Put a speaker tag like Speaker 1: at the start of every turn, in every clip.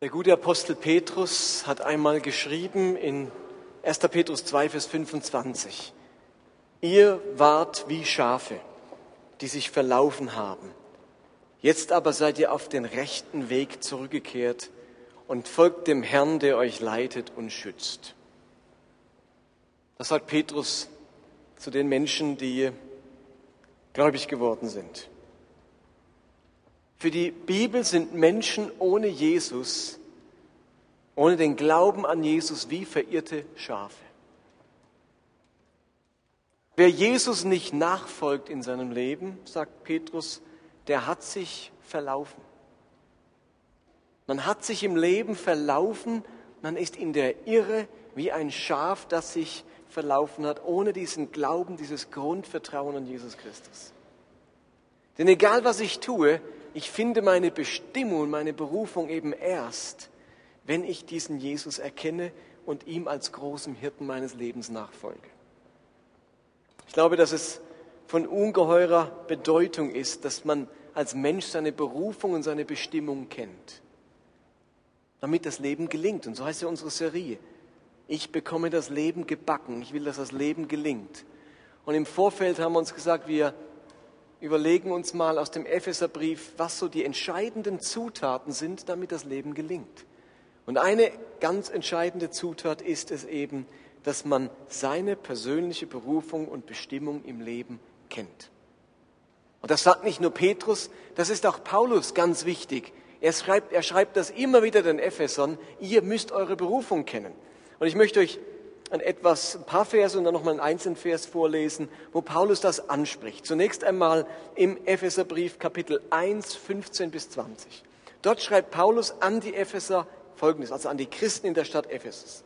Speaker 1: Der gute Apostel Petrus hat einmal geschrieben in 1. Petrus 2, Vers 25, ihr wart wie Schafe, die sich verlaufen haben. Jetzt aber seid ihr auf den rechten Weg zurückgekehrt und folgt dem Herrn, der euch leitet und schützt. Das sagt Petrus zu den Menschen, die gläubig geworden sind. Für die Bibel sind Menschen ohne Jesus, ohne den Glauben an Jesus wie verirrte Schafe. Wer Jesus nicht nachfolgt in seinem Leben, sagt Petrus, der hat sich verlaufen. Man hat sich im Leben verlaufen, man ist in der Irre wie ein Schaf, das sich verlaufen hat, ohne diesen Glauben, dieses Grundvertrauen an Jesus Christus. Denn egal was ich tue, ich finde meine Bestimmung, meine Berufung eben erst, wenn ich diesen Jesus erkenne und ihm als großem Hirten meines Lebens nachfolge. Ich glaube, dass es von ungeheurer Bedeutung ist, dass man als Mensch seine Berufung und seine Bestimmung kennt, damit das Leben gelingt. Und so heißt ja unsere Serie. Ich bekomme das Leben gebacken. Ich will, dass das Leben gelingt. Und im Vorfeld haben wir uns gesagt, wir überlegen uns mal aus dem Epheserbrief, was so die entscheidenden Zutaten sind, damit das Leben gelingt. Und eine ganz entscheidende Zutat ist es eben, dass man seine persönliche Berufung und Bestimmung im Leben kennt. Und das sagt nicht nur Petrus, das ist auch Paulus ganz wichtig. Er schreibt, er schreibt das immer wieder den Ephesern, ihr müsst eure Berufung kennen. Und ich möchte euch ein etwas, ein paar Verse und dann nochmal einen einzelnen Vers vorlesen, wo Paulus das anspricht. Zunächst einmal im Epheserbrief Kapitel 1, 15 bis 20. Dort schreibt Paulus an die Epheser Folgendes, also an die Christen in der Stadt Ephesus.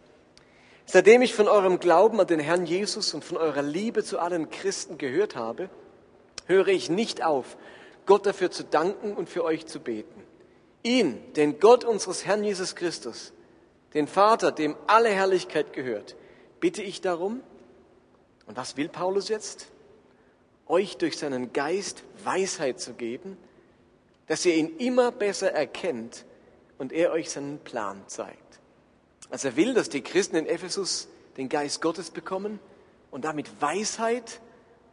Speaker 1: Seitdem ich von eurem Glauben an den Herrn Jesus und von eurer Liebe zu allen Christen gehört habe, höre ich nicht auf, Gott dafür zu danken und für euch zu beten. Ihn, den Gott unseres Herrn Jesus Christus, den Vater, dem alle Herrlichkeit gehört, bitte ich darum, und was will Paulus jetzt? Euch durch seinen Geist Weisheit zu geben, dass ihr ihn immer besser erkennt und er euch seinen Plan zeigt. Also er will, dass die Christen in Ephesus den Geist Gottes bekommen und damit Weisheit,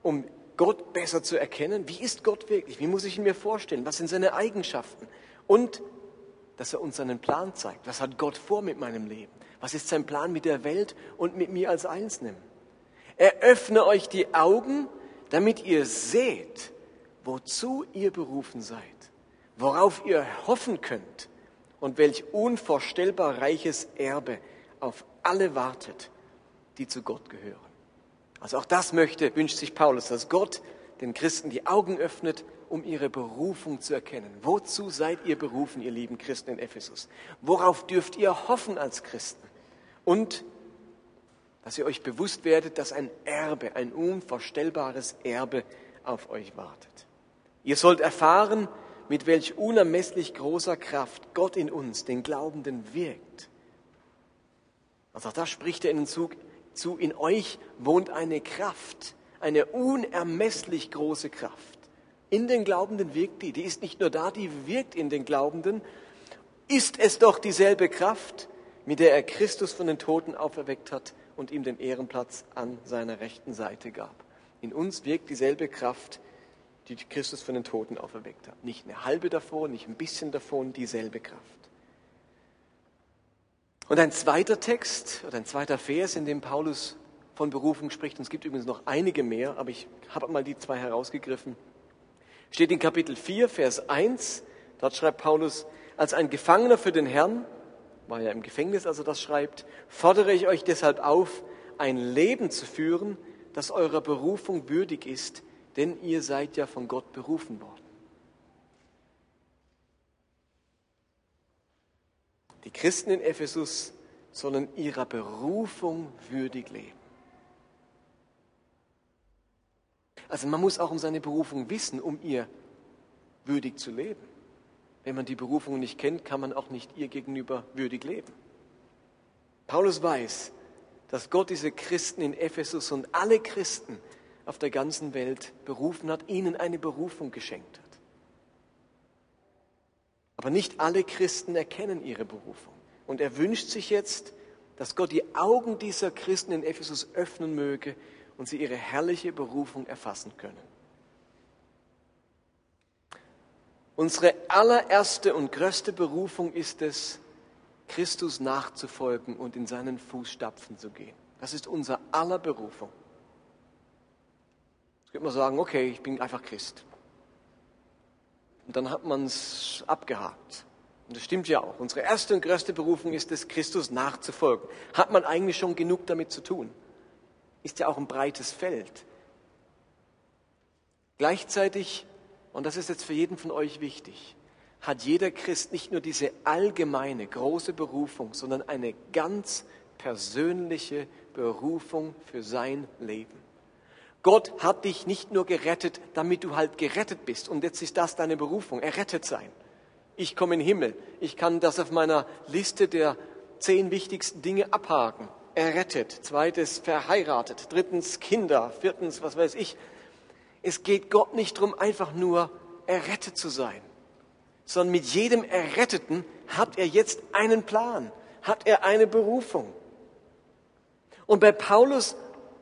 Speaker 1: um Gott besser zu erkennen. Wie ist Gott wirklich? Wie muss ich ihn mir vorstellen? Was sind seine Eigenschaften? Und dass er uns seinen Plan zeigt. Was hat Gott vor mit meinem Leben? Was ist sein Plan mit der Welt und mit mir als Einzelnen? Eröffne euch die Augen, damit ihr seht, wozu ihr berufen seid, worauf ihr hoffen könnt und welch unvorstellbar reiches Erbe auf alle wartet, die zu Gott gehören. Also auch das möchte, wünscht sich Paulus, dass Gott den Christen die Augen öffnet, um ihre Berufung zu erkennen. Wozu seid ihr berufen, ihr lieben Christen in Ephesus? Worauf dürft ihr hoffen als Christen? und dass ihr euch bewusst werdet, dass ein Erbe, ein unvorstellbares Erbe auf euch wartet. Ihr sollt erfahren, mit welch unermesslich großer Kraft Gott in uns, den Glaubenden, wirkt. Also da spricht er ihnen zu, zu, in euch wohnt eine Kraft, eine unermesslich große Kraft. In den Glaubenden wirkt die, die ist nicht nur da, die wirkt in den Glaubenden. Ist es doch dieselbe Kraft, mit der er Christus von den Toten auferweckt hat und ihm den Ehrenplatz an seiner rechten Seite gab. In uns wirkt dieselbe Kraft, die Christus von den Toten auferweckt hat. Nicht eine halbe davon, nicht ein bisschen davon, dieselbe Kraft. Und ein zweiter Text oder ein zweiter Vers, in dem Paulus von Berufung spricht, und es gibt übrigens noch einige mehr, aber ich habe mal die zwei herausgegriffen, steht in Kapitel 4, Vers 1. Dort schreibt Paulus, als ein Gefangener für den Herrn war ja im Gefängnis, als er das schreibt, fordere ich euch deshalb auf, ein Leben zu führen, das eurer Berufung würdig ist, denn ihr seid ja von Gott berufen worden. Die Christen in Ephesus sollen ihrer Berufung würdig leben. Also man muss auch um seine Berufung wissen, um ihr würdig zu leben. Wenn man die Berufung nicht kennt, kann man auch nicht ihr gegenüber würdig leben. Paulus weiß, dass Gott diese Christen in Ephesus und alle Christen auf der ganzen Welt berufen hat, ihnen eine Berufung geschenkt hat. Aber nicht alle Christen erkennen ihre Berufung. Und er wünscht sich jetzt, dass Gott die Augen dieser Christen in Ephesus öffnen möge und sie ihre herrliche Berufung erfassen können. Unsere allererste und größte Berufung ist es, Christus nachzufolgen und in seinen Fußstapfen zu gehen. Das ist unser aller Berufung. Jetzt könnte man sagen, okay, ich bin einfach Christ. Und dann hat man es abgehakt. Und das stimmt ja auch. Unsere erste und größte Berufung ist es, Christus nachzufolgen. Hat man eigentlich schon genug damit zu tun? Ist ja auch ein breites Feld. Gleichzeitig und das ist jetzt für jeden von euch wichtig, hat jeder Christ nicht nur diese allgemeine große Berufung, sondern eine ganz persönliche Berufung für sein Leben. Gott hat dich nicht nur gerettet, damit du halt gerettet bist und jetzt ist das deine Berufung, errettet sein. Ich komme in den Himmel, ich kann das auf meiner Liste der zehn wichtigsten Dinge abhaken. Errettet, zweites verheiratet, drittens Kinder, viertens was weiß ich, es geht Gott nicht darum, einfach nur errettet zu sein, sondern mit jedem Erretteten hat er jetzt einen Plan, hat er eine Berufung. Und bei Paulus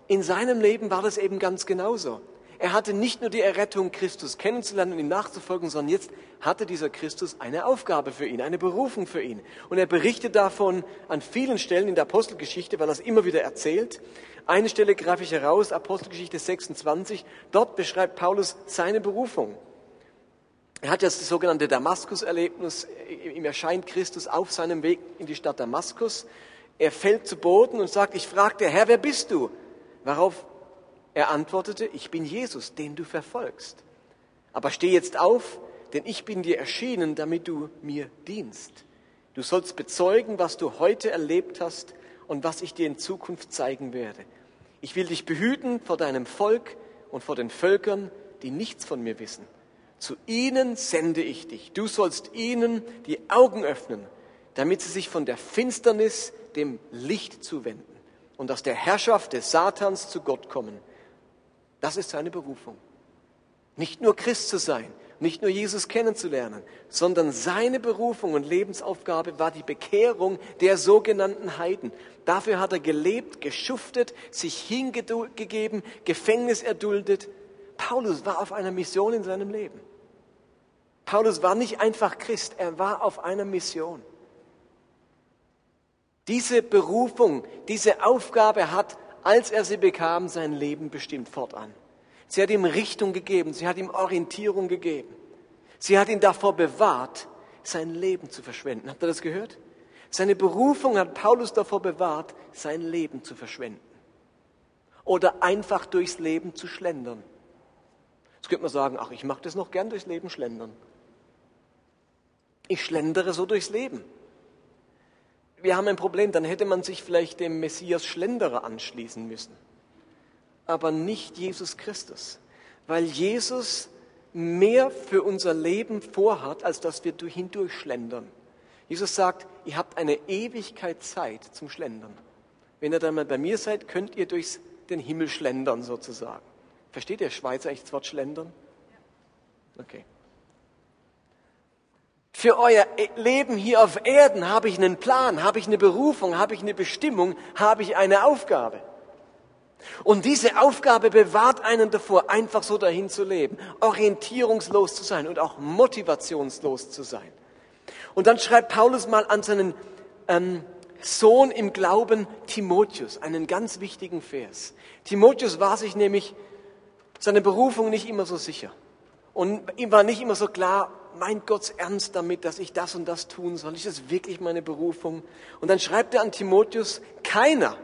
Speaker 1: in seinem Leben war das eben ganz genauso. Er hatte nicht nur die Errettung, Christus kennenzulernen und ihm nachzufolgen, sondern jetzt hatte dieser Christus eine Aufgabe für ihn, eine Berufung für ihn. Und er berichtet davon an vielen Stellen in der Apostelgeschichte, weil er es immer wieder erzählt. Eine Stelle greife ich heraus, Apostelgeschichte 26. Dort beschreibt Paulus seine Berufung. Er hat jetzt das sogenannte Damaskus-Erlebnis. Ihm erscheint Christus auf seinem Weg in die Stadt Damaskus. Er fällt zu Boden und sagt, ich fragte, Herr, wer bist du? Worauf er antwortete, ich bin Jesus, den du verfolgst. Aber steh jetzt auf, denn ich bin dir erschienen, damit du mir dienst. Du sollst bezeugen, was du heute erlebt hast und was ich dir in Zukunft zeigen werde. Ich will dich behüten vor deinem Volk und vor den Völkern, die nichts von mir wissen. Zu ihnen sende ich dich. Du sollst ihnen die Augen öffnen, damit sie sich von der Finsternis dem Licht zuwenden und aus der Herrschaft des Satans zu Gott kommen das ist seine Berufung. Nicht nur Christ zu sein, nicht nur Jesus kennenzulernen, sondern seine Berufung und Lebensaufgabe war die Bekehrung der sogenannten Heiden. Dafür hat er gelebt, geschuftet, sich hingegeben, Gefängnis erduldet. Paulus war auf einer Mission in seinem Leben. Paulus war nicht einfach Christ, er war auf einer Mission. Diese Berufung, diese Aufgabe hat als er sie bekam, sein Leben bestimmt fortan. Sie hat ihm Richtung gegeben, sie hat ihm Orientierung gegeben. Sie hat ihn davor bewahrt, sein Leben zu verschwenden. Habt ihr das gehört? Seine Berufung hat Paulus davor bewahrt, sein Leben zu verschwenden. Oder einfach durchs Leben zu schlendern. Jetzt könnte man sagen, ach, ich mache das noch gern durchs Leben schlendern. Ich schlendere so durchs Leben wir haben ein Problem, dann hätte man sich vielleicht dem Messias Schlenderer anschließen müssen, aber nicht Jesus Christus, weil Jesus mehr für unser Leben vorhat, als dass wir hindurch schlendern. Jesus sagt, ihr habt eine Ewigkeit Zeit zum Schlendern. Wenn ihr dann mal bei mir seid, könnt ihr durch den Himmel schlendern sozusagen. Versteht ihr Schweizer echt das Wort schlendern? Okay. Für euer Leben hier auf Erden habe ich einen Plan, habe ich eine Berufung, habe ich eine Bestimmung, habe ich eine Aufgabe. Und diese Aufgabe bewahrt einen davor, einfach so dahin zu leben, orientierungslos zu sein und auch motivationslos zu sein. Und dann schreibt Paulus mal an seinen ähm, Sohn im Glauben Timotheus einen ganz wichtigen Vers. Timotheus war sich nämlich seine Berufung nicht immer so sicher. Und ihm war nicht immer so klar, meint Gott ernst damit, dass ich das und das tun soll? Ist das wirklich meine Berufung? Und dann schreibt er an Timotheus, keiner,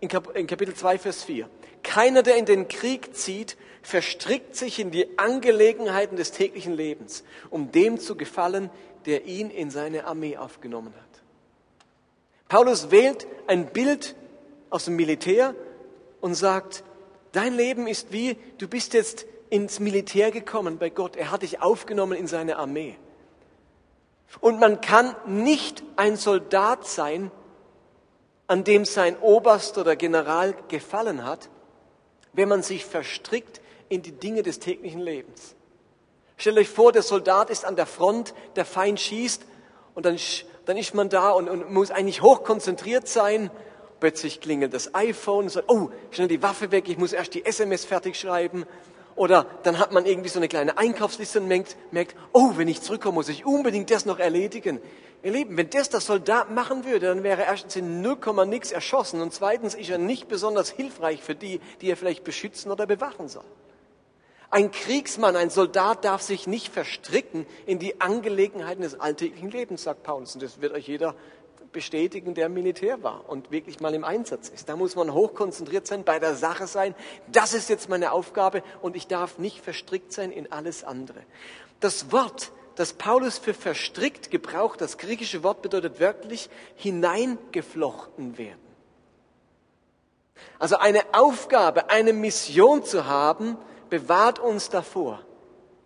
Speaker 1: in Kapitel 2, Vers 4, keiner, der in den Krieg zieht, verstrickt sich in die Angelegenheiten des täglichen Lebens, um dem zu gefallen, der ihn in seine Armee aufgenommen hat. Paulus wählt ein Bild aus dem Militär und sagt, dein Leben ist wie, du bist jetzt ins Militär gekommen bei Gott. Er hat dich aufgenommen in seine Armee. Und man kann nicht ein Soldat sein, an dem sein Oberst oder General gefallen hat, wenn man sich verstrickt in die Dinge des täglichen Lebens. Stellt euch vor, der Soldat ist an der Front, der Feind schießt und dann, dann ist man da und, und muss eigentlich hochkonzentriert sein. Plötzlich klingelt das iPhone und sagt, oh, schnell die Waffe weg, ich muss erst die SMS fertig schreiben. Oder dann hat man irgendwie so eine kleine Einkaufsliste und merkt, merkt, oh, wenn ich zurückkomme, muss ich unbedingt das noch erledigen. Ihr Lieben, wenn das der Soldat machen würde, dann wäre er erstens in 0, nix erschossen und zweitens ist er nicht besonders hilfreich für die, die er vielleicht beschützen oder bewachen soll. Ein Kriegsmann, ein Soldat darf sich nicht verstricken in die Angelegenheiten des alltäglichen Lebens, sagt Paulus. Und das wird euch jeder bestätigen, der Militär war und wirklich mal im Einsatz ist. Da muss man hochkonzentriert sein, bei der Sache sein. Das ist jetzt meine Aufgabe und ich darf nicht verstrickt sein in alles andere. Das Wort, das Paulus für verstrickt gebraucht, das griechische Wort bedeutet wörtlich hineingeflochten werden. Also eine Aufgabe, eine Mission zu haben, bewahrt uns davor,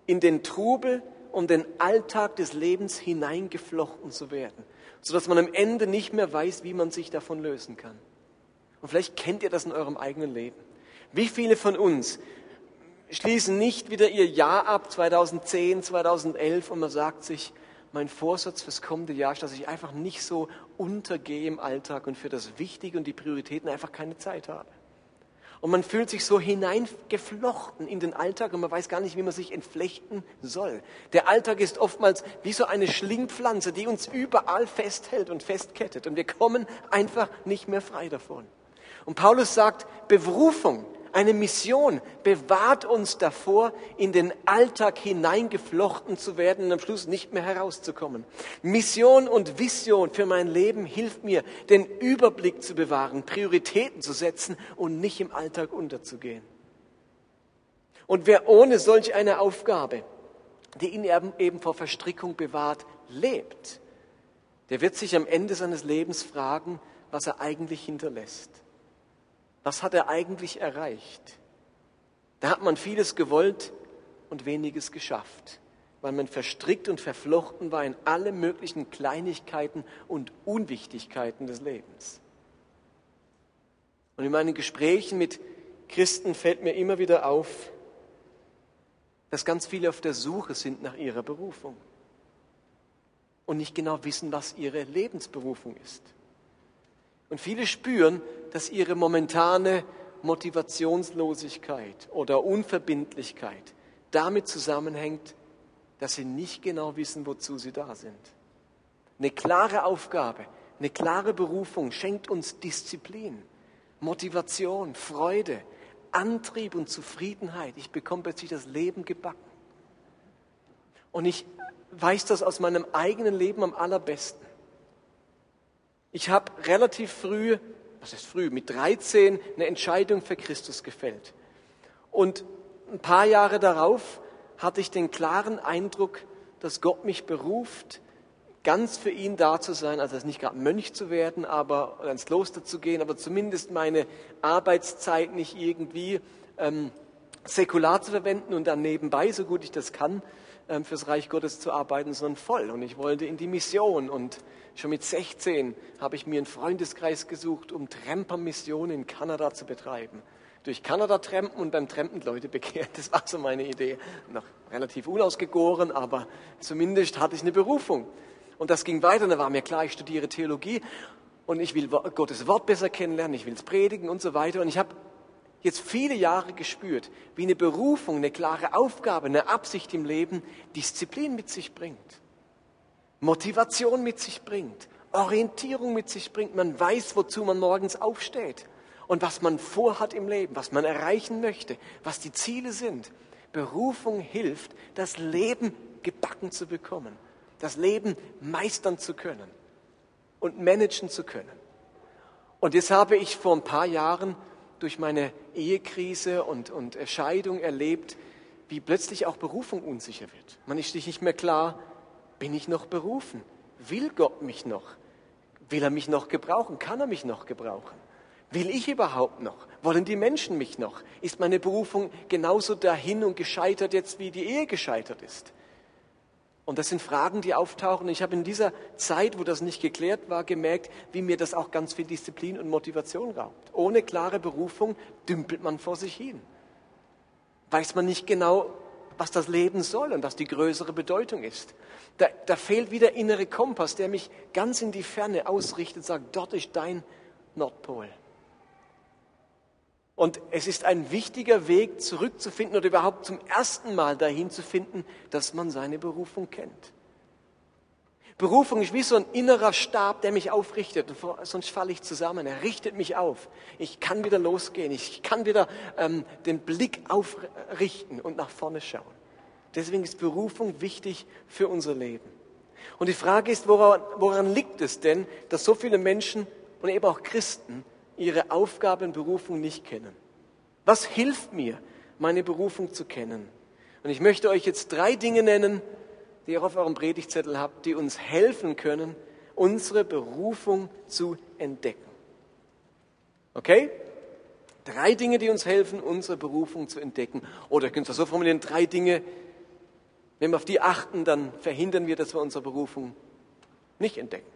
Speaker 1: in den Trubel und den Alltag des Lebens hineingeflochten zu werden, sodass man am Ende nicht mehr weiß, wie man sich davon lösen kann. Und vielleicht kennt ihr das in eurem eigenen Leben. Wie viele von uns schließen nicht wieder ihr Jahr ab, 2010, 2011, und man sagt sich, mein Vorsatz fürs kommende Jahr ist, dass ich einfach nicht so untergehe im Alltag und für das Wichtige und die Prioritäten einfach keine Zeit habe. Und man fühlt sich so hineingeflochten in den Alltag und man weiß gar nicht, wie man sich entflechten soll. Der Alltag ist oftmals wie so eine Schlingpflanze, die uns überall festhält und festkettet. Und wir kommen einfach nicht mehr frei davon. Und Paulus sagt, Berufung eine Mission bewahrt uns davor, in den Alltag hineingeflochten zu werden und am Schluss nicht mehr herauszukommen. Mission und Vision für mein Leben hilft mir, den Überblick zu bewahren, Prioritäten zu setzen und nicht im Alltag unterzugehen. Und wer ohne solch eine Aufgabe, die ihn eben vor Verstrickung bewahrt, lebt, der wird sich am Ende seines Lebens fragen, was er eigentlich hinterlässt. Was hat er eigentlich erreicht? Da hat man vieles gewollt und weniges geschafft, weil man verstrickt und verflochten war in alle möglichen Kleinigkeiten und Unwichtigkeiten des Lebens. Und in meinen Gesprächen mit Christen fällt mir immer wieder auf, dass ganz viele auf der Suche sind nach ihrer Berufung und nicht genau wissen, was ihre Lebensberufung ist. Und viele spüren, dass ihre momentane Motivationslosigkeit oder Unverbindlichkeit damit zusammenhängt, dass sie nicht genau wissen, wozu sie da sind. Eine klare Aufgabe, eine klare Berufung schenkt uns Disziplin, Motivation, Freude, Antrieb und Zufriedenheit. Ich bekomme plötzlich das Leben gebacken. Und ich weiß das aus meinem eigenen Leben am allerbesten. Ich habe relativ früh, was ist früh, mit 13 eine Entscheidung für Christus gefällt. Und ein paar Jahre darauf hatte ich den klaren Eindruck, dass Gott mich beruft, ganz für ihn da zu sein, also nicht gerade Mönch zu werden, aber ins Kloster zu gehen, aber zumindest meine Arbeitszeit nicht irgendwie ähm, säkular zu verwenden und dann nebenbei, so gut ich das kann, ähm, fürs Reich Gottes zu arbeiten, sondern voll. Und ich wollte in die Mission und Schon mit 16 habe ich mir einen Freundeskreis gesucht, um Trempermission in Kanada zu betreiben. Durch Kanada trampen und beim Trampen Leute bekehren. Das war so meine Idee. Noch relativ unausgegoren, aber zumindest hatte ich eine Berufung. Und das ging weiter. Und da war mir klar, ich studiere Theologie und ich will Gottes Wort besser kennenlernen, ich will es predigen und so weiter. Und ich habe jetzt viele Jahre gespürt, wie eine Berufung, eine klare Aufgabe, eine Absicht im Leben Disziplin mit sich bringt. Motivation mit sich bringt, Orientierung mit sich bringt. Man weiß, wozu man morgens aufsteht und was man vorhat im Leben, was man erreichen möchte, was die Ziele sind. Berufung hilft, das Leben gebacken zu bekommen, das Leben meistern zu können und managen zu können. Und jetzt habe ich vor ein paar Jahren durch meine Ehekrise und, und Scheidung erlebt, wie plötzlich auch Berufung unsicher wird. Man ist sich nicht mehr klar, bin ich noch berufen? Will Gott mich noch? Will er mich noch gebrauchen? Kann er mich noch gebrauchen? Will ich überhaupt noch? Wollen die Menschen mich noch? Ist meine Berufung genauso dahin und gescheitert jetzt, wie die Ehe gescheitert ist? Und das sind Fragen, die auftauchen. Ich habe in dieser Zeit, wo das nicht geklärt war, gemerkt, wie mir das auch ganz viel Disziplin und Motivation raubt. Ohne klare Berufung dümpelt man vor sich hin. Weiß man nicht genau, was das Leben soll und was die größere Bedeutung ist. Da, da fehlt wieder innere Kompass, der mich ganz in die Ferne ausrichtet, sagt, dort ist dein Nordpol. Und es ist ein wichtiger Weg, zurückzufinden oder überhaupt zum ersten Mal dahin zu finden, dass man seine Berufung kennt. Berufung ist wie so ein innerer Stab, der mich aufrichtet, sonst falle ich zusammen. Er richtet mich auf. Ich kann wieder losgehen. Ich kann wieder ähm, den Blick aufrichten und nach vorne schauen. Deswegen ist Berufung wichtig für unser Leben. Und die Frage ist, woran, woran liegt es denn, dass so viele Menschen und eben auch Christen ihre Aufgabe und Berufung nicht kennen? Was hilft mir, meine Berufung zu kennen? Und ich möchte euch jetzt drei Dinge nennen, die ihr auf eurem Predigtzettel habt, die uns helfen können, unsere Berufung zu entdecken. Okay? Drei Dinge, die uns helfen, unsere Berufung zu entdecken. Oder könnt es so formulieren, drei Dinge, wenn wir auf die achten, dann verhindern wir, dass wir unsere Berufung nicht entdecken.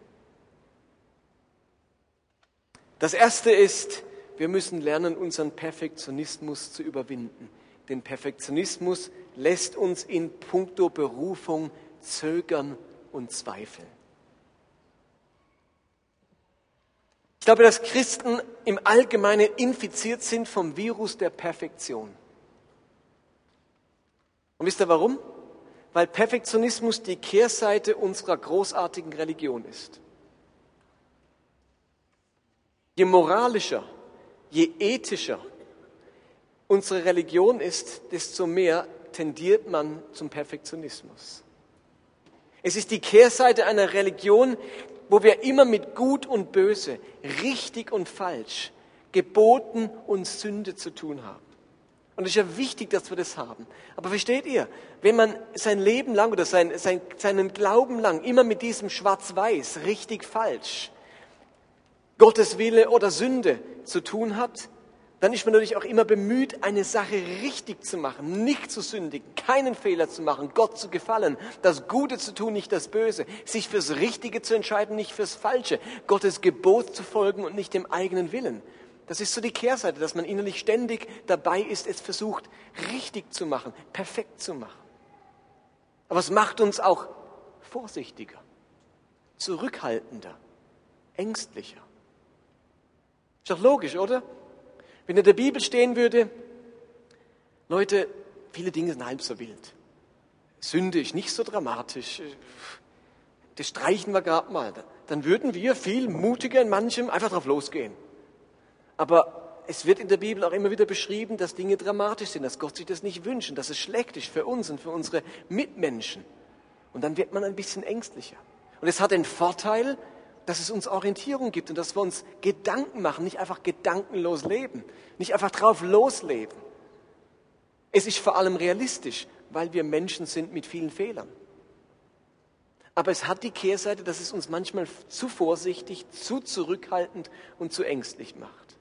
Speaker 1: Das erste ist, wir müssen lernen, unseren Perfektionismus zu überwinden. Denn Perfektionismus lässt uns in puncto Berufung zögern und zweifeln. Ich glaube, dass Christen im Allgemeinen infiziert sind vom Virus der Perfektion. Und wisst ihr warum? Weil Perfektionismus die Kehrseite unserer großartigen Religion ist. Je moralischer, je ethischer unsere Religion ist, desto mehr tendiert man zum Perfektionismus. Es ist die Kehrseite einer Religion, wo wir immer mit Gut und Böse, richtig und falsch, Geboten und Sünde zu tun haben. Und es ist ja wichtig, dass wir das haben. Aber versteht ihr, wenn man sein Leben lang oder sein, sein, seinen Glauben lang immer mit diesem Schwarz-Weiß, richtig, falsch, Gottes Wille oder Sünde zu tun hat, dann ist man natürlich auch immer bemüht, eine Sache richtig zu machen, nicht zu sündigen, keinen Fehler zu machen, Gott zu gefallen, das Gute zu tun, nicht das Böse, sich fürs Richtige zu entscheiden, nicht fürs Falsche, Gottes Gebot zu folgen und nicht dem eigenen Willen. Das ist so die Kehrseite, dass man innerlich ständig dabei ist, es versucht, richtig zu machen, perfekt zu machen. Aber es macht uns auch vorsichtiger, zurückhaltender, ängstlicher. Ist doch logisch, oder? Wenn in der Bibel stehen würde, Leute, viele Dinge sind halb so wild. Sünde ist nicht so dramatisch. Das streichen wir gerade mal. Dann würden wir viel mutiger in manchem einfach drauf losgehen. Aber es wird in der Bibel auch immer wieder beschrieben, dass Dinge dramatisch sind, dass Gott sich das nicht wünscht, dass es schlecht ist für uns und für unsere Mitmenschen. Und dann wird man ein bisschen ängstlicher. Und es hat den Vorteil, dass es uns Orientierung gibt und dass wir uns Gedanken machen, nicht einfach gedankenlos leben, nicht einfach drauf losleben. Es ist vor allem realistisch, weil wir Menschen sind mit vielen Fehlern. Aber es hat die Kehrseite, dass es uns manchmal zu vorsichtig, zu zurückhaltend und zu ängstlich macht.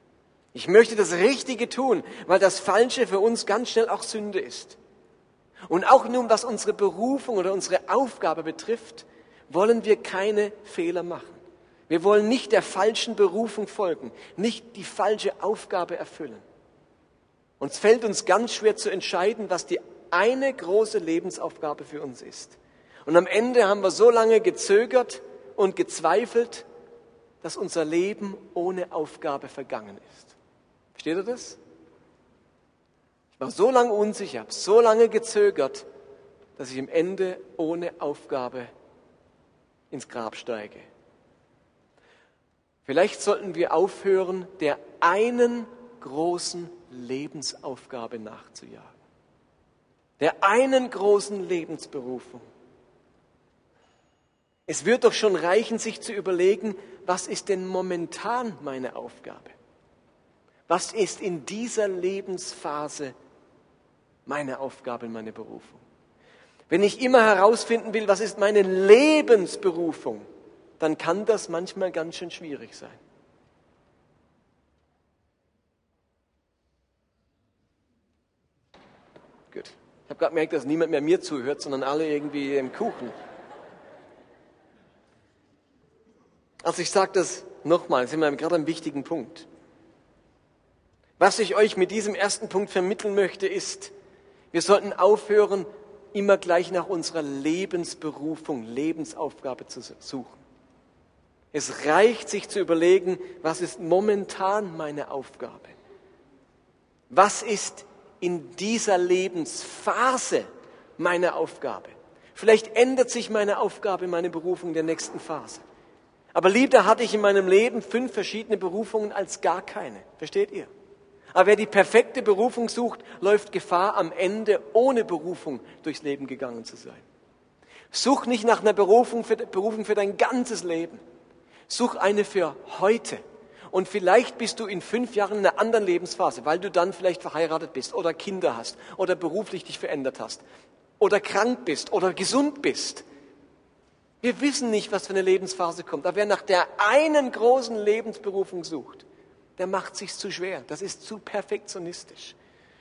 Speaker 1: Ich möchte das Richtige tun, weil das Falsche für uns ganz schnell auch Sünde ist. Und auch nun, was unsere Berufung oder unsere Aufgabe betrifft, wollen wir keine Fehler machen. Wir wollen nicht der falschen Berufung folgen, nicht die falsche Aufgabe erfüllen. Uns fällt uns ganz schwer zu entscheiden, was die eine große Lebensaufgabe für uns ist. Und am Ende haben wir so lange gezögert und gezweifelt, dass unser Leben ohne Aufgabe vergangen ist. Versteht ihr das? Ich war so lange unsicher, habe so lange gezögert, dass ich am Ende ohne Aufgabe ins Grab steige. Vielleicht sollten wir aufhören, der einen großen Lebensaufgabe nachzujagen. Der einen großen Lebensberufung. Es wird doch schon reichen, sich zu überlegen, was ist denn momentan meine Aufgabe? Was ist in dieser Lebensphase meine Aufgabe, meine Berufung? Wenn ich immer herausfinden will, was ist meine Lebensberufung, dann kann das manchmal ganz schön schwierig sein. Gut. Ich habe gerade gemerkt, dass niemand mehr mir zuhört, sondern alle irgendwie im Kuchen. Also ich sage das nochmal, sind wir gerade am wichtigen Punkt. Was ich euch mit diesem ersten Punkt vermitteln möchte, ist, Wir sollten aufhören, immer gleich nach unserer Lebensberufung, Lebensaufgabe zu suchen. Es reicht, sich zu überlegen, was ist momentan meine Aufgabe? Was ist in dieser Lebensphase meine Aufgabe? Vielleicht ändert sich meine Aufgabe, meine Berufung in der nächsten Phase. Aber lieber hatte ich in meinem Leben fünf verschiedene Berufungen als gar keine. Versteht ihr? Aber wer die perfekte Berufung sucht, läuft Gefahr, am Ende ohne Berufung durchs Leben gegangen zu sein. Such nicht nach einer Berufung für, Berufung für dein ganzes Leben. Such eine für heute. Und vielleicht bist du in fünf Jahren in einer anderen Lebensphase, weil du dann vielleicht verheiratet bist oder Kinder hast oder beruflich dich verändert hast oder krank bist oder gesund bist. Wir wissen nicht, was für eine Lebensphase kommt. Aber wer nach der einen großen Lebensberufung sucht, der macht sich zu schwer. Das ist zu perfektionistisch.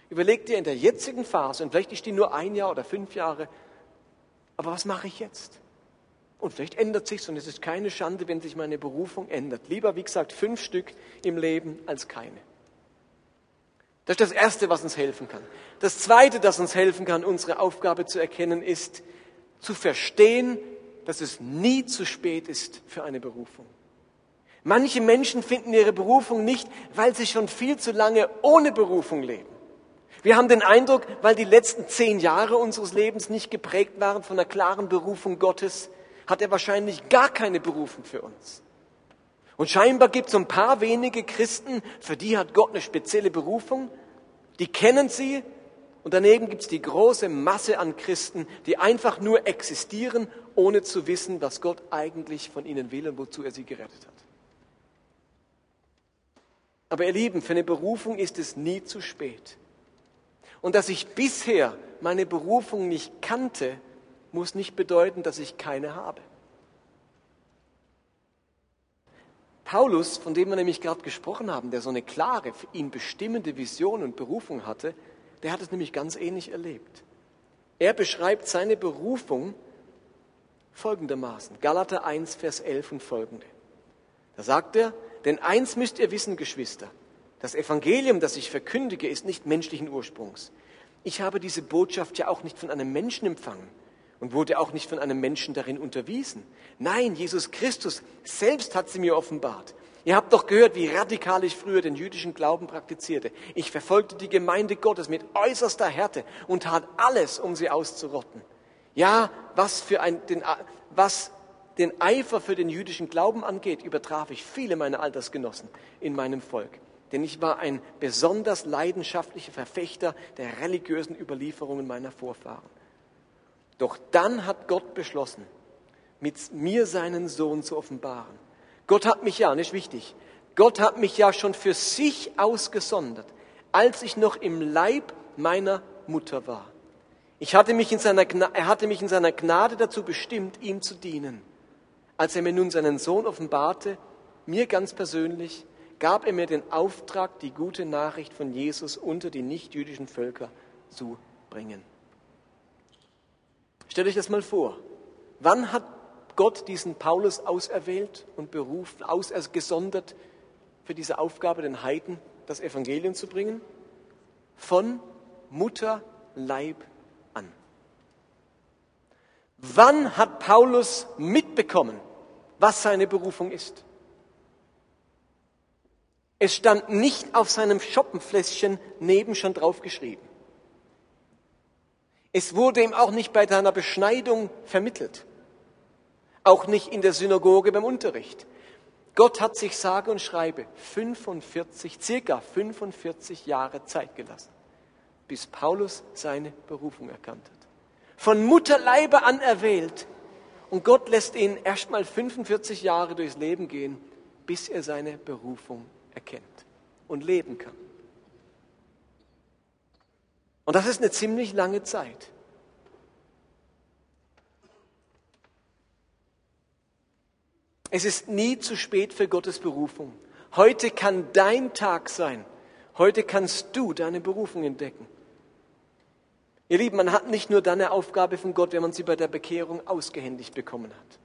Speaker 1: Überleg dir in der jetzigen Phase, und vielleicht ist die nur ein Jahr oder fünf Jahre, aber was mache ich jetzt? Und vielleicht ändert sich's und es ist keine Schande, wenn sich meine Berufung ändert. Lieber, wie gesagt, fünf Stück im Leben als keine. Das ist das Erste, was uns helfen kann. Das Zweite, das uns helfen kann, unsere Aufgabe zu erkennen, ist zu verstehen, dass es nie zu spät ist für eine Berufung. Manche Menschen finden ihre Berufung nicht, weil sie schon viel zu lange ohne Berufung leben. Wir haben den Eindruck, weil die letzten zehn Jahre unseres Lebens nicht geprägt waren von einer klaren Berufung Gottes, hat er wahrscheinlich gar keine Berufung für uns. Und scheinbar gibt es ein paar wenige Christen, für die hat Gott eine spezielle Berufung. Die kennen sie. Und daneben gibt es die große Masse an Christen, die einfach nur existieren, ohne zu wissen, was Gott eigentlich von ihnen will und wozu er sie gerettet hat. Aber ihr Lieben, für eine Berufung ist es nie zu spät. Und dass ich bisher meine Berufung nicht kannte, muss nicht bedeuten, dass ich keine habe. Paulus, von dem wir nämlich gerade gesprochen haben, der so eine klare, für ihn bestimmende Vision und Berufung hatte, der hat es nämlich ganz ähnlich erlebt. Er beschreibt seine Berufung folgendermaßen. Galater 1, Vers 11 und folgende. Da sagt er, denn eins müsst ihr wissen, Geschwister, das Evangelium, das ich verkündige, ist nicht menschlichen Ursprungs. Ich habe diese Botschaft ja auch nicht von einem Menschen empfangen und wurde auch nicht von einem Menschen darin unterwiesen. Nein, Jesus Christus selbst hat sie mir offenbart. Ihr habt doch gehört, wie radikal ich früher den jüdischen Glauben praktizierte. Ich verfolgte die Gemeinde Gottes mit äußerster Härte und tat alles, um sie auszurotten. Ja, was für ein, den, was den Eifer für den jüdischen Glauben angeht, übertraf ich viele meiner Altersgenossen in meinem Volk. Denn ich war ein besonders leidenschaftlicher Verfechter der religiösen Überlieferungen meiner Vorfahren. Doch dann hat Gott beschlossen, mit mir seinen Sohn zu offenbaren. Gott hat mich ja, nicht wichtig, Gott hat mich ja schon für sich ausgesondert, als ich noch im Leib meiner Mutter war. Ich hatte mich in seiner, er hatte mich in seiner Gnade dazu bestimmt, ihm zu dienen. Als er mir nun seinen Sohn offenbarte, mir ganz persönlich, gab er mir den Auftrag, die gute Nachricht von Jesus unter die nichtjüdischen Völker zu bringen. Stellt euch das mal vor. Wann hat Gott diesen Paulus auserwählt und berufen, ausgesondert für diese Aufgabe, den Heiden das Evangelium zu bringen? Von Mutterleib an. Wann hat Paulus mitbekommen, was seine Berufung ist? Es stand nicht auf seinem Schoppenfläschchen neben schon draufgeschrieben. Es wurde ihm auch nicht bei seiner Beschneidung vermittelt. Auch nicht in der Synagoge beim Unterricht. Gott hat sich sage und schreibe 45, circa 45 Jahre Zeit gelassen, bis Paulus seine Berufung erkannt hat. Von Mutterleibe an erwählt. Und Gott lässt ihn erstmal 45 Jahre durchs Leben gehen, bis er seine Berufung erkennt und leben kann. Und das ist eine ziemlich lange Zeit. Es ist nie zu spät für Gottes Berufung. Heute kann dein Tag sein. Heute kannst du deine Berufung entdecken. Ihr Lieben, man hat nicht nur dann eine Aufgabe von Gott, wenn man sie bei der Bekehrung ausgehändigt bekommen hat.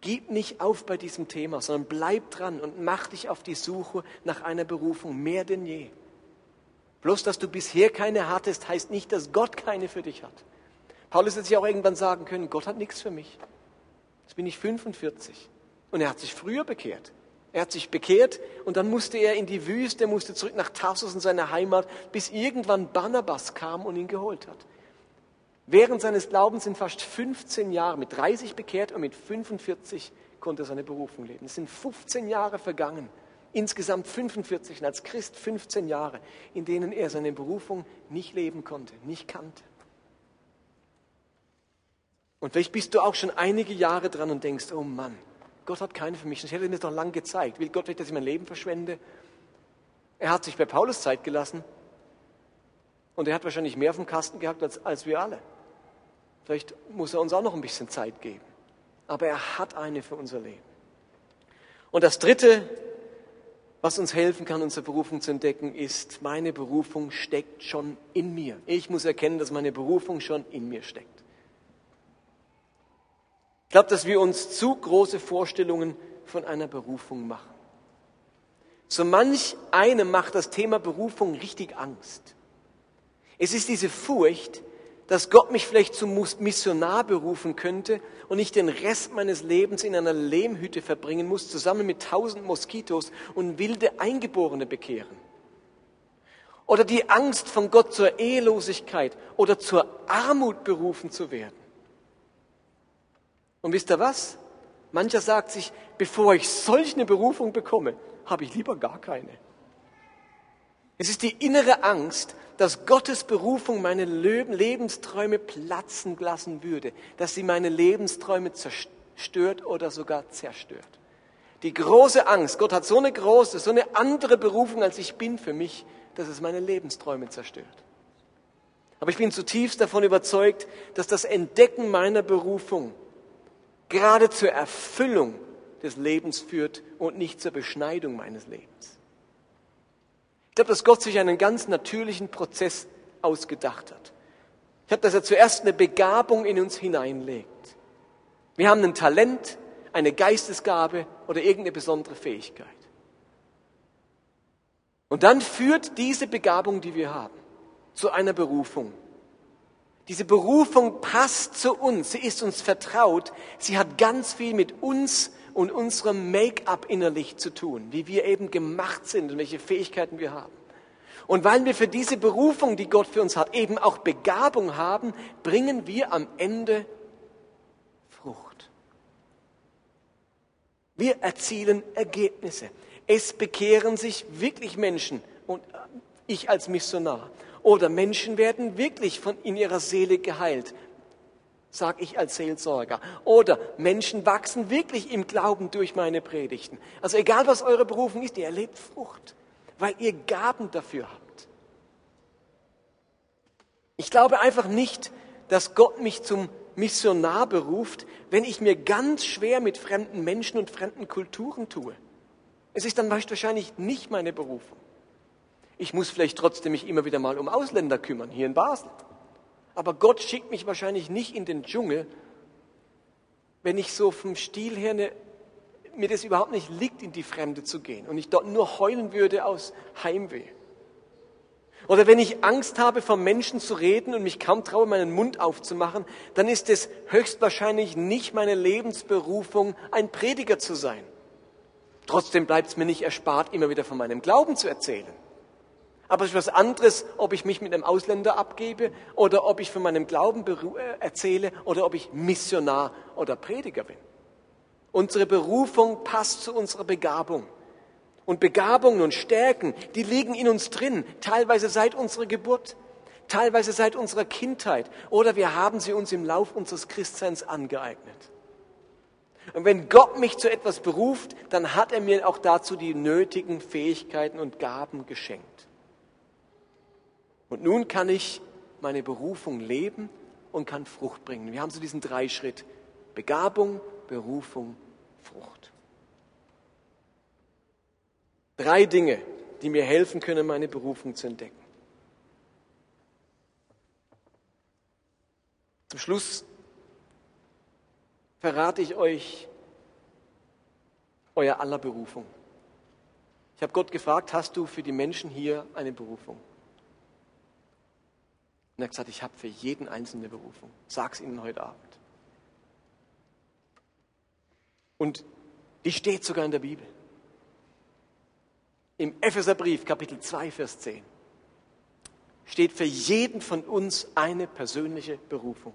Speaker 1: Gib nicht auf bei diesem Thema, sondern bleib dran und mach dich auf die Suche nach einer Berufung mehr denn je. Bloß, dass du bisher keine hattest, heißt nicht, dass Gott keine für dich hat. Paulus hätte sich auch irgendwann sagen können, Gott hat nichts für mich. Jetzt bin ich 45. Und er hat sich früher bekehrt. Er hat sich bekehrt und dann musste er in die Wüste, musste zurück nach Tarsus in seine Heimat, bis irgendwann Barnabas kam und ihn geholt hat. Während seines Glaubens sind fast 15 Jahre, mit 30 bekehrt und mit 45 konnte er seine Berufung leben. Es sind 15 Jahre vergangen, insgesamt 45 und als Christ 15 Jahre, in denen er seine Berufung nicht leben konnte, nicht kannte. Und vielleicht bist du auch schon einige Jahre dran und denkst, oh Mann, Gott hat keine für mich. Das hätte er mir doch lang gezeigt. Will Gott vielleicht, dass ich mein Leben verschwende? Er hat sich bei Paulus Zeit gelassen. Und er hat wahrscheinlich mehr vom Kasten gehabt als, als wir alle. Vielleicht muss er uns auch noch ein bisschen Zeit geben. Aber er hat eine für unser Leben. Und das Dritte, was uns helfen kann, unsere Berufung zu entdecken, ist, meine Berufung steckt schon in mir. Ich muss erkennen, dass meine Berufung schon in mir steckt. Ich glaube, dass wir uns zu große Vorstellungen von einer Berufung machen. So manch einem macht das Thema Berufung richtig Angst. Es ist diese Furcht, dass Gott mich vielleicht zum Missionar berufen könnte und ich den Rest meines Lebens in einer Lehmhütte verbringen muss, zusammen mit tausend Moskitos und wilde Eingeborene bekehren. Oder die Angst, von Gott zur Ehelosigkeit oder zur Armut berufen zu werden. Und wisst ihr was? Mancher sagt sich, bevor ich solch eine Berufung bekomme, habe ich lieber gar keine. Es ist die innere Angst, dass Gottes Berufung meine Lebensträume platzen lassen würde, dass sie meine Lebensträume zerstört oder sogar zerstört. Die große Angst, Gott hat so eine große, so eine andere Berufung, als ich bin für mich, dass es meine Lebensträume zerstört. Aber ich bin zutiefst davon überzeugt, dass das Entdecken meiner Berufung gerade zur Erfüllung des Lebens führt und nicht zur Beschneidung meines Lebens. Ich glaube, dass Gott sich einen ganz natürlichen Prozess ausgedacht hat. Ich habe, dass er zuerst eine Begabung in uns hineinlegt. Wir haben ein Talent, eine Geistesgabe oder irgendeine besondere Fähigkeit. Und dann führt diese Begabung, die wir haben, zu einer Berufung. Diese Berufung passt zu uns, sie ist uns vertraut, sie hat ganz viel mit uns und unserem Make-up innerlich zu tun, wie wir eben gemacht sind und welche Fähigkeiten wir haben. Und weil wir für diese Berufung, die Gott für uns hat, eben auch Begabung haben, bringen wir am Ende Frucht. Wir erzielen Ergebnisse. Es bekehren sich wirklich Menschen und ich als Missionar. Oder Menschen werden wirklich von in ihrer Seele geheilt, sag ich als Seelsorger. Oder Menschen wachsen wirklich im Glauben durch meine Predigten. Also egal was eure Berufung ist, ihr erlebt Frucht, weil ihr Gaben dafür habt. Ich glaube einfach nicht, dass Gott mich zum Missionar beruft, wenn ich mir ganz schwer mit fremden Menschen und fremden Kulturen tue. Es ist dann wahrscheinlich nicht meine Berufung. Ich muss vielleicht trotzdem mich immer wieder mal um Ausländer kümmern, hier in Basel. Aber Gott schickt mich wahrscheinlich nicht in den Dschungel, wenn ich so vom Stil her eine, mir das überhaupt nicht liegt, in die Fremde zu gehen und ich dort nur heulen würde aus Heimweh. Oder wenn ich Angst habe, vor Menschen zu reden und mich kaum traue, meinen Mund aufzumachen, dann ist es höchstwahrscheinlich nicht meine Lebensberufung, ein Prediger zu sein. Trotzdem bleibt es mir nicht erspart, immer wieder von meinem Glauben zu erzählen. Aber es ist was anderes, ob ich mich mit einem Ausländer abgebe oder ob ich von meinem Glauben äh, erzähle oder ob ich Missionar oder Prediger bin. Unsere Berufung passt zu unserer Begabung. Und Begabungen und Stärken, die liegen in uns drin, teilweise seit unserer Geburt, teilweise seit unserer Kindheit oder wir haben sie uns im Lauf unseres Christseins angeeignet. Und wenn Gott mich zu etwas beruft, dann hat er mir auch dazu die nötigen Fähigkeiten und Gaben geschenkt. Und nun kann ich meine Berufung leben und kann Frucht bringen. Wir haben so diesen Dreischritt. Begabung, Berufung, Frucht. Drei Dinge, die mir helfen können, meine Berufung zu entdecken. Zum Schluss verrate ich euch euer aller Berufung. Ich habe Gott gefragt, hast du für die Menschen hier eine Berufung? Und er hat gesagt, ich habe für jeden einzelne Berufung. Sag's ihnen heute Abend. Und die steht sogar in der Bibel. Im Epheserbrief, Kapitel 2, Vers 10, steht für jeden von uns eine persönliche Berufung.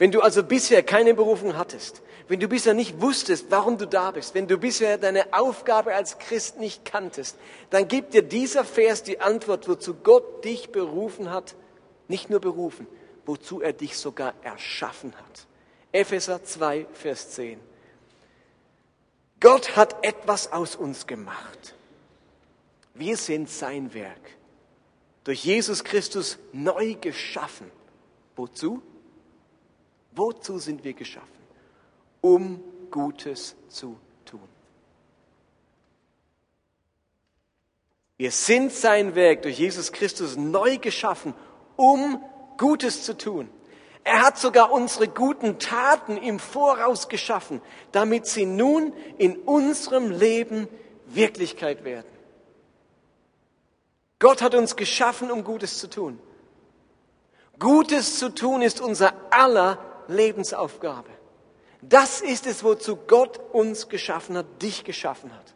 Speaker 1: Wenn du also bisher keine Berufung hattest, wenn du bisher nicht wusstest, warum du da bist, wenn du bisher deine Aufgabe als Christ nicht kanntest, dann gibt dir dieser Vers die Antwort, wozu Gott dich berufen hat, nicht nur berufen, wozu er dich sogar erschaffen hat. Epheser 2, Vers 10. Gott hat etwas aus uns gemacht. Wir sind sein Werk. Durch Jesus Christus neu geschaffen. Wozu? Wozu sind wir geschaffen? Um Gutes zu tun. Wir sind sein Werk durch Jesus Christus neu geschaffen, um Gutes zu tun. Er hat sogar unsere guten Taten im Voraus geschaffen, damit sie nun in unserem Leben Wirklichkeit werden. Gott hat uns geschaffen, um Gutes zu tun. Gutes zu tun ist unser aller Lebensaufgabe. Das ist es, wozu Gott uns geschaffen hat, dich geschaffen hat.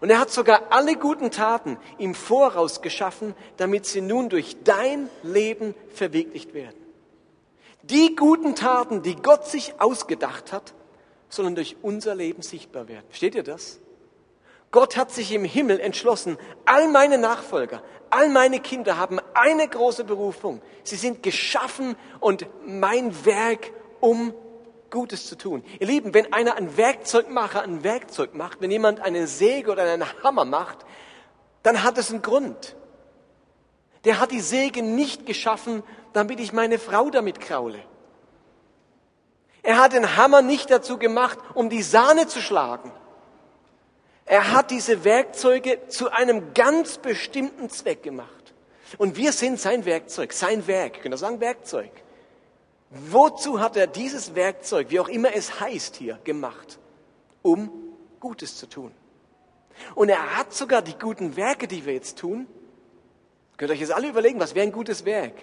Speaker 1: Und er hat sogar alle guten Taten im Voraus geschaffen, damit sie nun durch dein Leben verwirklicht werden. Die guten Taten, die Gott sich ausgedacht hat, sollen durch unser Leben sichtbar werden. Versteht ihr das? Gott hat sich im Himmel entschlossen, all meine Nachfolger, all meine Kinder haben eine große Berufung. Sie sind geschaffen und mein Werk um Gutes zu tun. Ihr Lieben, wenn einer ein Werkzeugmacher ein Werkzeug macht, wenn jemand eine Säge oder einen Hammer macht, dann hat es einen Grund. Der hat die Säge nicht geschaffen, damit ich meine Frau damit kraule. Er hat den Hammer nicht dazu gemacht, um die Sahne zu schlagen. Er hat diese Werkzeuge zu einem ganz bestimmten Zweck gemacht. Und wir sind sein Werkzeug, sein Werk. Könnt ihr sagen Werkzeug? Wozu hat er dieses Werkzeug, wie auch immer es heißt hier, gemacht? Um Gutes zu tun. Und er hat sogar die guten Werke, die wir jetzt tun, könnt ihr euch jetzt alle überlegen, was wäre ein gutes Werk?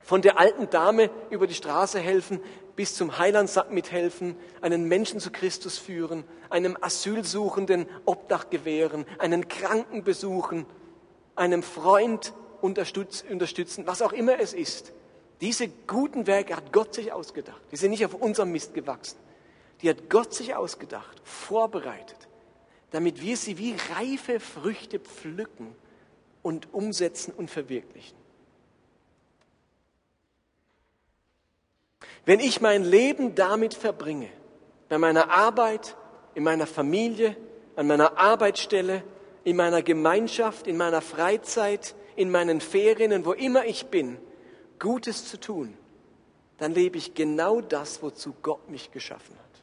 Speaker 1: Von der alten Dame über die Straße helfen, bis zum Heilandsack mithelfen, einen Menschen zu Christus führen, einem Asylsuchenden Obdach gewähren, einen Kranken besuchen, einem Freund unterstützen, was auch immer es ist. Diese guten Werke hat Gott sich ausgedacht. Die sind nicht auf unserem Mist gewachsen. Die hat Gott sich ausgedacht, vorbereitet, damit wir sie wie reife Früchte pflücken und umsetzen und verwirklichen. Wenn ich mein Leben damit verbringe, bei meiner Arbeit, in meiner Familie, an meiner Arbeitsstelle, in meiner Gemeinschaft, in meiner Freizeit, in meinen Ferien, wo immer ich bin, Gutes zu tun, dann lebe ich genau das, wozu Gott mich geschaffen hat.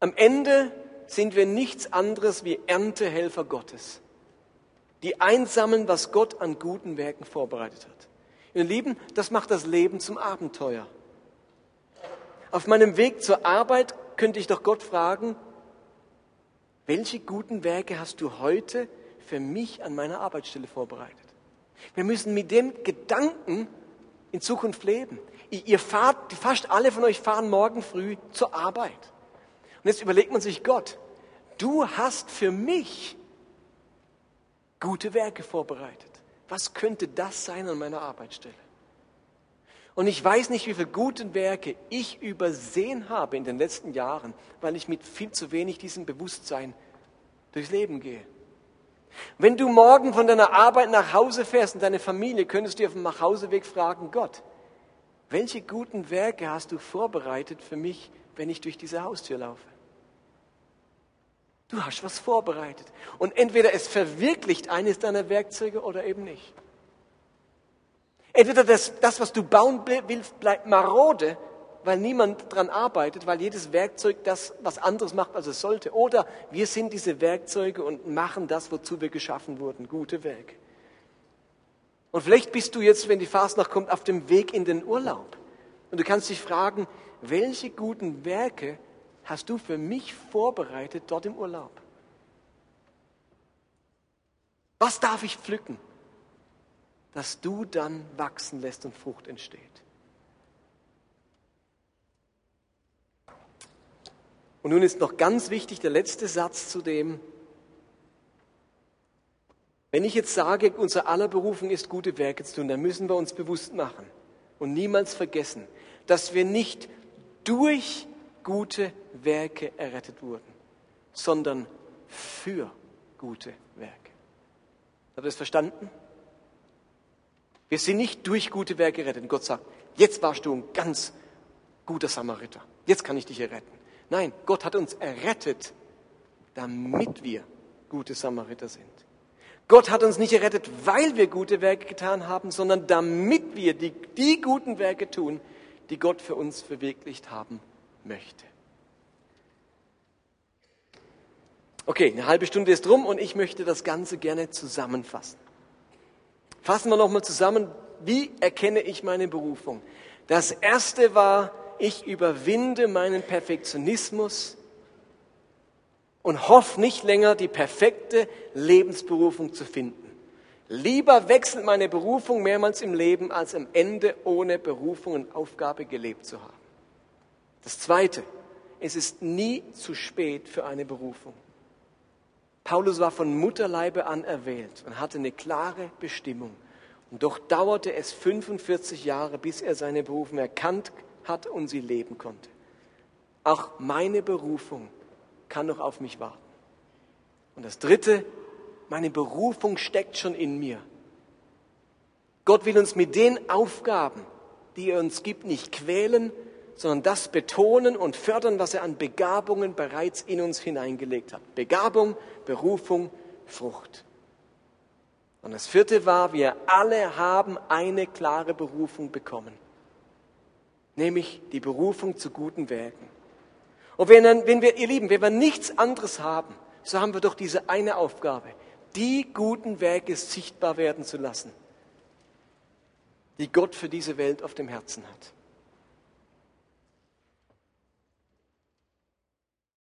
Speaker 1: Am Ende sind wir nichts anderes wie Erntehelfer Gottes, die einsammeln, was Gott an guten Werken vorbereitet hat. Ihr Lieben, das macht das Leben zum Abenteuer. Auf meinem Weg zur Arbeit könnte ich doch Gott fragen, welche guten Werke hast du heute für mich an meiner Arbeitsstelle vorbereitet. Wir müssen mit dem Gedanken in Zukunft leben. Ihr fahrt, fast alle von euch fahren morgen früh zur Arbeit. Und jetzt überlegt man sich, Gott, du hast für mich gute Werke vorbereitet. Was könnte das sein an meiner Arbeitsstelle? Und ich weiß nicht, wie viele gute Werke ich übersehen habe in den letzten Jahren, weil ich mit viel zu wenig diesem Bewusstsein durchs Leben gehe. Wenn du morgen von deiner Arbeit nach Hause fährst und deine Familie, könntest du auf dem Nachhauseweg fragen, Gott, welche guten Werke hast du vorbereitet für mich, wenn ich durch diese Haustür laufe? Du hast was vorbereitet. Und entweder es verwirklicht eines deiner Werkzeuge oder eben nicht. Entweder das, das was du bauen willst, bleibt marode weil niemand dran arbeitet, weil jedes Werkzeug das was anderes macht, als es sollte. Oder wir sind diese Werkzeuge und machen das, wozu wir geschaffen wurden, gute Werke. Und vielleicht bist du jetzt, wenn die Fastnacht kommt, auf dem Weg in den Urlaub. Und du kannst dich fragen, welche guten Werke hast du für mich vorbereitet dort im Urlaub? Was darf ich pflücken, dass du dann wachsen lässt und Frucht entsteht? Und nun ist noch ganz wichtig der letzte Satz zu dem, wenn ich jetzt sage, unser aller Berufung ist, gute Werke zu tun, dann müssen wir uns bewusst machen und niemals vergessen, dass wir nicht durch gute Werke errettet wurden, sondern für gute Werke. Habt ihr das verstanden? Wir sind nicht durch gute Werke errettet. Gott sagt, jetzt warst du ein ganz guter Samariter. Jetzt kann ich dich erretten. Nein, Gott hat uns errettet, damit wir gute Samariter sind. Gott hat uns nicht errettet, weil wir gute Werke getan haben, sondern damit wir die, die guten Werke tun, die Gott für uns verwirklicht haben möchte. Okay, eine halbe Stunde ist rum und ich möchte das Ganze gerne zusammenfassen. Fassen wir nochmal zusammen, wie erkenne ich meine Berufung? Das erste war, ich überwinde meinen Perfektionismus und hoffe nicht länger, die perfekte Lebensberufung zu finden. Lieber wechselt meine Berufung mehrmals im Leben, als am Ende ohne Berufung und Aufgabe gelebt zu haben. Das Zweite, es ist nie zu spät für eine Berufung. Paulus war von Mutterleibe an erwählt und hatte eine klare Bestimmung. Und doch dauerte es 45 Jahre, bis er seine Berufung erkannt hat und sie leben konnte. Auch meine Berufung kann noch auf mich warten. Und das Dritte, meine Berufung steckt schon in mir. Gott will uns mit den Aufgaben, die er uns gibt, nicht quälen, sondern das betonen und fördern, was er an Begabungen bereits in uns hineingelegt hat. Begabung, Berufung, Frucht. Und das vierte war, wir alle haben eine klare Berufung bekommen, nämlich die Berufung zu guten Werken. Und wenn, wenn wir, ihr Lieben, wenn wir nichts anderes haben, so haben wir doch diese eine Aufgabe, die guten Werke sichtbar werden zu lassen, die Gott für diese Welt auf dem Herzen hat.